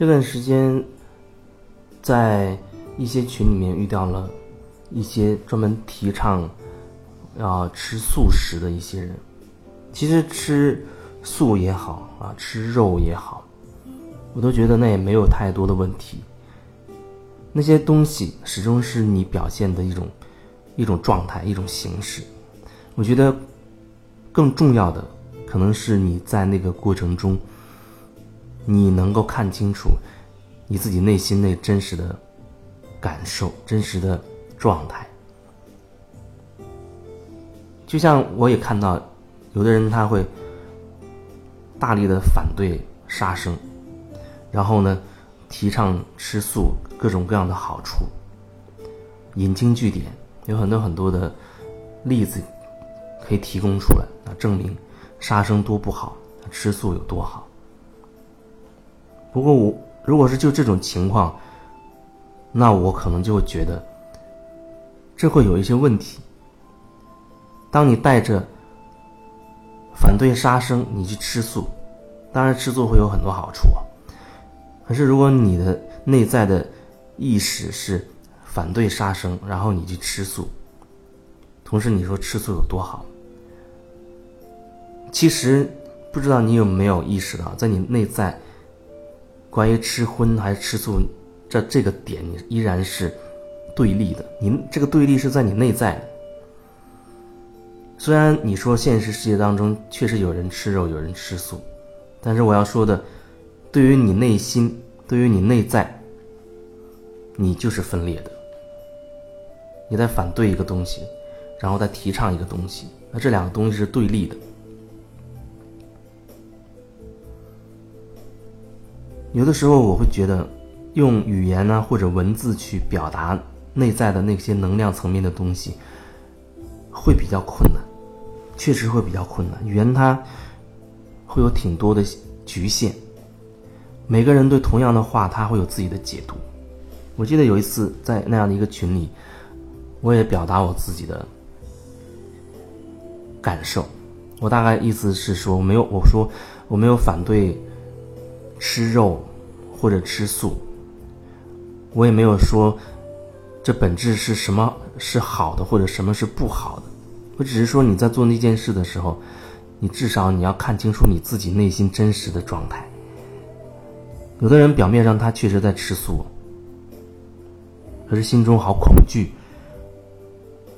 这段时间，在一些群里面遇到了一些专门提倡要吃素食的一些人。其实吃素也好啊，吃肉也好，我都觉得那也没有太多的问题。那些东西始终是你表现的一种一种状态，一种形式。我觉得更重要的，可能是你在那个过程中。你能够看清楚你自己内心那真实的感受、真实的状态。就像我也看到，有的人他会大力的反对杀生，然后呢，提倡吃素，各种各样的好处，引经据典，有很多很多的例子可以提供出来啊，证明杀生多不好，吃素有多好。不过我如果是就这种情况，那我可能就会觉得，这会有一些问题。当你带着反对杀生，你去吃素，当然吃素会有很多好处啊。可是如果你的内在的意识是反对杀生，然后你去吃素，同时你说吃素有多好，其实不知道你有没有意识到，在你内在。关于吃荤还是吃素，这这个点你依然是对立的。您这个对立是在你内在的。虽然你说现实世界当中确实有人吃肉，有人吃素，但是我要说的，对于你内心，对于你内在，你就是分裂的。你在反对一个东西，然后再提倡一个东西，那这两个东西是对立的。有的时候我会觉得，用语言呢或者文字去表达内在的那些能量层面的东西，会比较困难，确实会比较困难。语言它会有挺多的局限，每个人对同样的话，他会有自己的解读。我记得有一次在那样的一个群里，我也表达我自己的感受，我大概意思是说，我没有我说我没有反对。吃肉或者吃素，我也没有说这本质是什么是好的或者什么是不好的，我只是说你在做那件事的时候，你至少你要看清楚你自己内心真实的状态。有的人表面上他确实在吃素，可是心中好恐惧，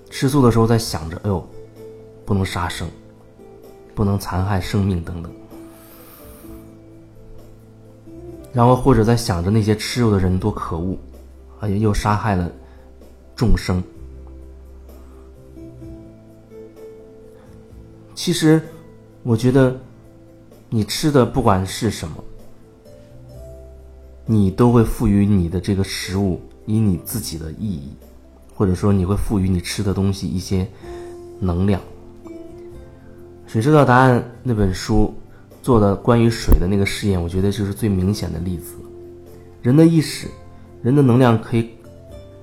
吃素的时候在想着，哎呦，不能杀生，不能残害生命等等。然后或者在想着那些吃肉的人多可恶，而且又杀害了众生。其实，我觉得你吃的不管是什么，你都会赋予你的这个食物以你自己的意义，或者说你会赋予你吃的东西一些能量。《谁知道答案》那本书。做的关于水的那个实验，我觉得就是最明显的例子。人的意识，人的能量可以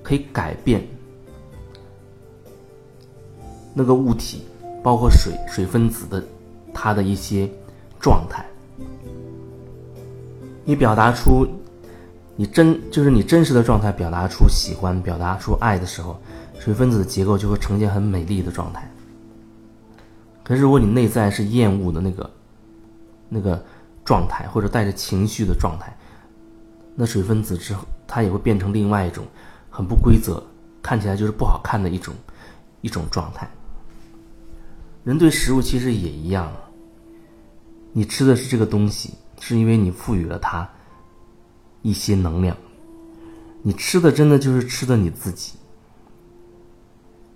可以改变那个物体，包括水水分子的它的一些状态。你表达出你真就是你真实的状态，表达出喜欢、表达出爱的时候，水分子的结构就会呈现很美丽的状态。可是如果你内在是厌恶的那个。那个状态，或者带着情绪的状态，那水分子之后，它也会变成另外一种很不规则，看起来就是不好看的一种一种状态。人对食物其实也一样，你吃的是这个东西，是因为你赋予了它一些能量。你吃的真的就是吃的你自己，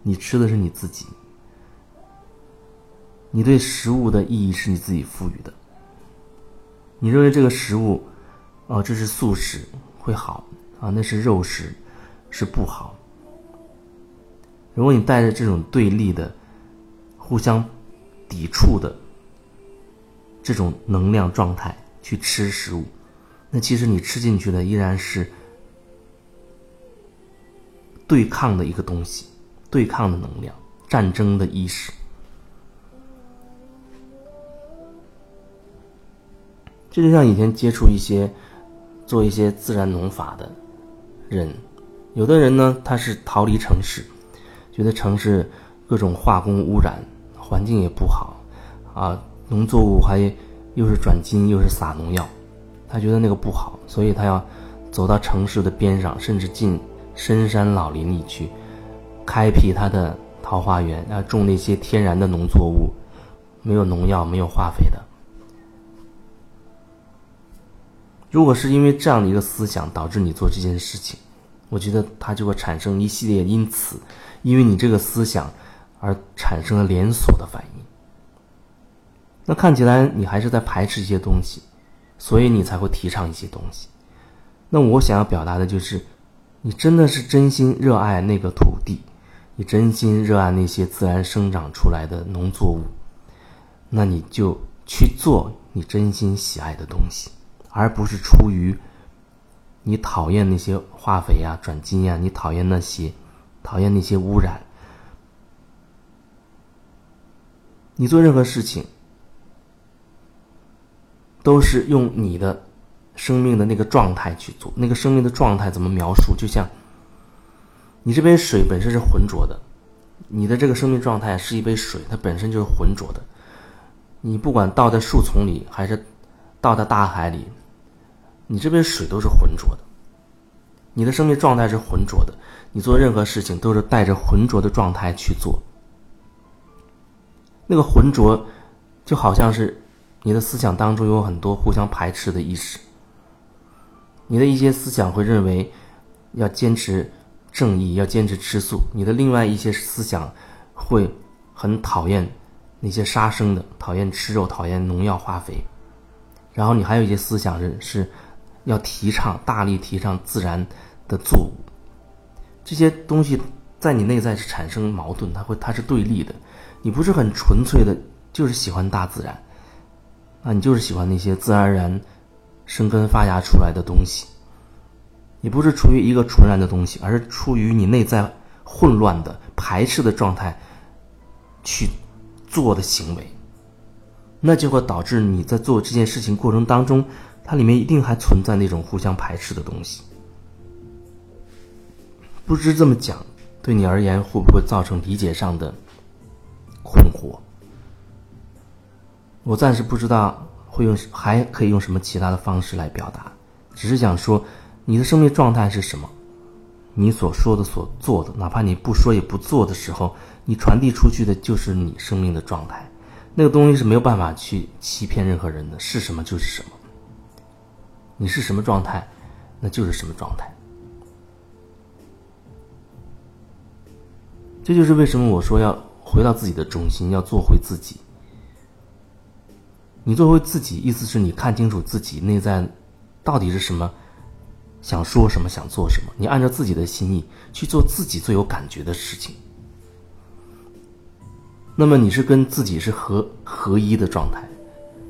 你吃的是你自己，你对食物的意义是你自己赋予的。你认为这个食物，啊，这是素食会好啊，那是肉食是不好。如果你带着这种对立的、互相抵触的这种能量状态去吃食物，那其实你吃进去的依然是对抗的一个东西，对抗的能量，战争的意识。这就像以前接触一些做一些自然农法的人，有的人呢，他是逃离城市，觉得城市各种化工污染，环境也不好，啊，农作物还又是转基因又是撒农药，他觉得那个不好，所以他要走到城市的边上，甚至进深山老林里去，开辟他的桃花源，啊种那些天然的农作物，没有农药、没有化肥的。如果是因为这样的一个思想导致你做这件事情，我觉得它就会产生一系列因此，因为你这个思想而产生了连锁的反应。那看起来你还是在排斥一些东西，所以你才会提倡一些东西。那我想要表达的就是，你真的是真心热爱那个土地，你真心热爱那些自然生长出来的农作物，那你就去做你真心喜爱的东西。而不是出于你讨厌那些化肥呀、转基因呀，你讨厌那些，讨厌那些污染。你做任何事情，都是用你的生命的那个状态去做。那个生命的状态怎么描述？就像你这杯水本身是浑浊的，你的这个生命状态是一杯水，它本身就是浑浊的。你不管倒在树丛里，还是倒在大海里。你这杯水都是浑浊的，你的生命状态是浑浊的，你做任何事情都是带着浑浊的状态去做。那个浑浊，就好像是你的思想当中有很多互相排斥的意识。你的一些思想会认为要坚持正义，要坚持吃素；你的另外一些思想会很讨厌那些杀生的，讨厌吃肉，讨厌农药化肥。然后你还有一些思想是是。要提倡大力提倡自然的作物，这些东西在你内在是产生矛盾，它会它是对立的。你不是很纯粹的，就是喜欢大自然，啊，你就是喜欢那些自然而然生根发芽出来的东西。你不是出于一个纯然的东西，而是出于你内在混乱的排斥的状态去做的行为，那就会导致你在做这件事情过程当中。它里面一定还存在那种互相排斥的东西，不知这么讲对你而言会不会造成理解上的困惑？我暂时不知道会用还可以用什么其他的方式来表达，只是想说你的生命状态是什么，你所说的所做的，哪怕你不说也不做的时候，你传递出去的就是你生命的状态，那个东西是没有办法去欺骗任何人的，是什么就是什么。你是什么状态，那就是什么状态。这就是为什么我说要回到自己的中心，要做回自己。你做回自己，意思是你看清楚自己内在到底是什么，想说什么，想做什么。你按照自己的心意去做自己最有感觉的事情。那么你是跟自己是合合一的状态，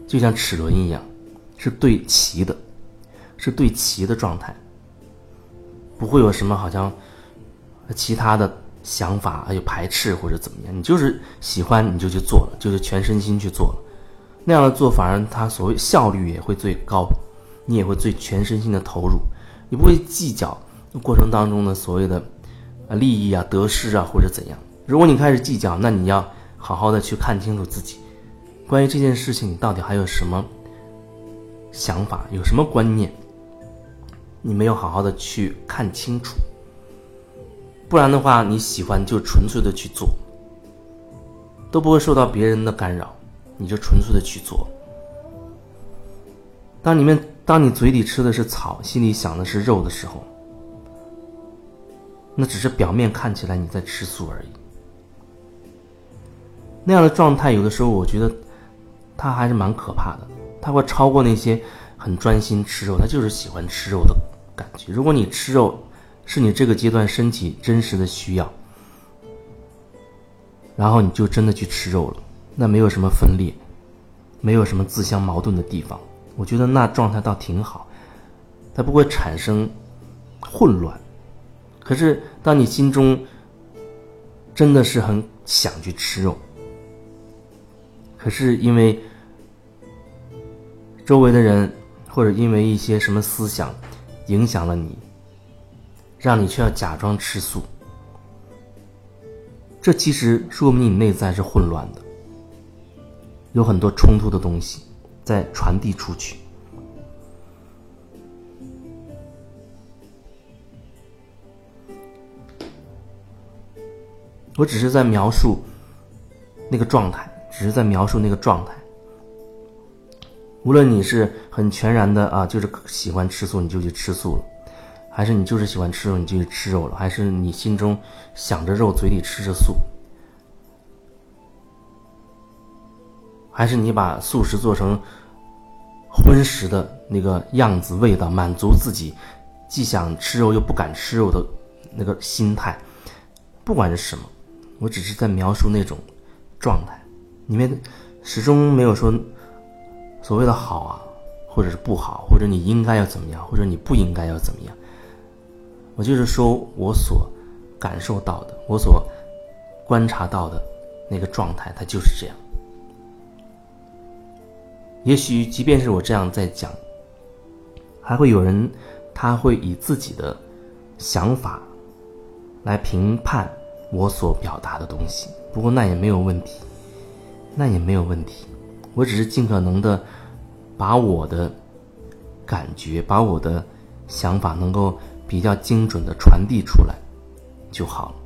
就像齿轮一样，是对齐的。是对齐的状态，不会有什么好像其他的想法还有排斥或者怎么样，你就是喜欢你就去做了，就是全身心去做了，那样的做反而它所谓效率也会最高，你也会最全身心的投入，你不会计较过程当中的所谓的利益啊得失啊或者怎样。如果你开始计较，那你要好好的去看清楚自己，关于这件事情你到底还有什么想法，有什么观念。你没有好好的去看清楚，不然的话，你喜欢就纯粹的去做，都不会受到别人的干扰，你就纯粹的去做。当你们当你嘴里吃的是草，心里想的是肉的时候，那只是表面看起来你在吃素而已。那样的状态，有的时候我觉得，它还是蛮可怕的，它会超过那些很专心吃肉，他就是喜欢吃肉的。感觉，如果你吃肉是你这个阶段身体真实的需要，然后你就真的去吃肉了，那没有什么分裂，没有什么自相矛盾的地方，我觉得那状态倒挺好，它不会产生混乱。可是当你心中真的是很想去吃肉，可是因为周围的人或者因为一些什么思想。影响了你，让你却要假装吃素。这其实说明你内在是混乱的，有很多冲突的东西在传递出去。我只是在描述那个状态，只是在描述那个状态。无论你是很全然的啊，就是喜欢吃素，你就去吃素了；还是你就是喜欢吃肉，你就去吃肉了；还是你心中想着肉，嘴里吃着素；还是你把素食做成荤食的那个样子、味道，满足自己既想吃肉又不敢吃肉的那个心态。不管是什么，我只是在描述那种状态，里面始终没有说。所谓的好啊，或者是不好，或者你应该要怎么样，或者你不应该要怎么样，我就是说我所感受到的，我所观察到的那个状态，它就是这样。也许即便是我这样在讲，还会有人他会以自己的想法来评判我所表达的东西，不过那也没有问题，那也没有问题。我只是尽可能的把我的感觉、把我的想法能够比较精准的传递出来就好了。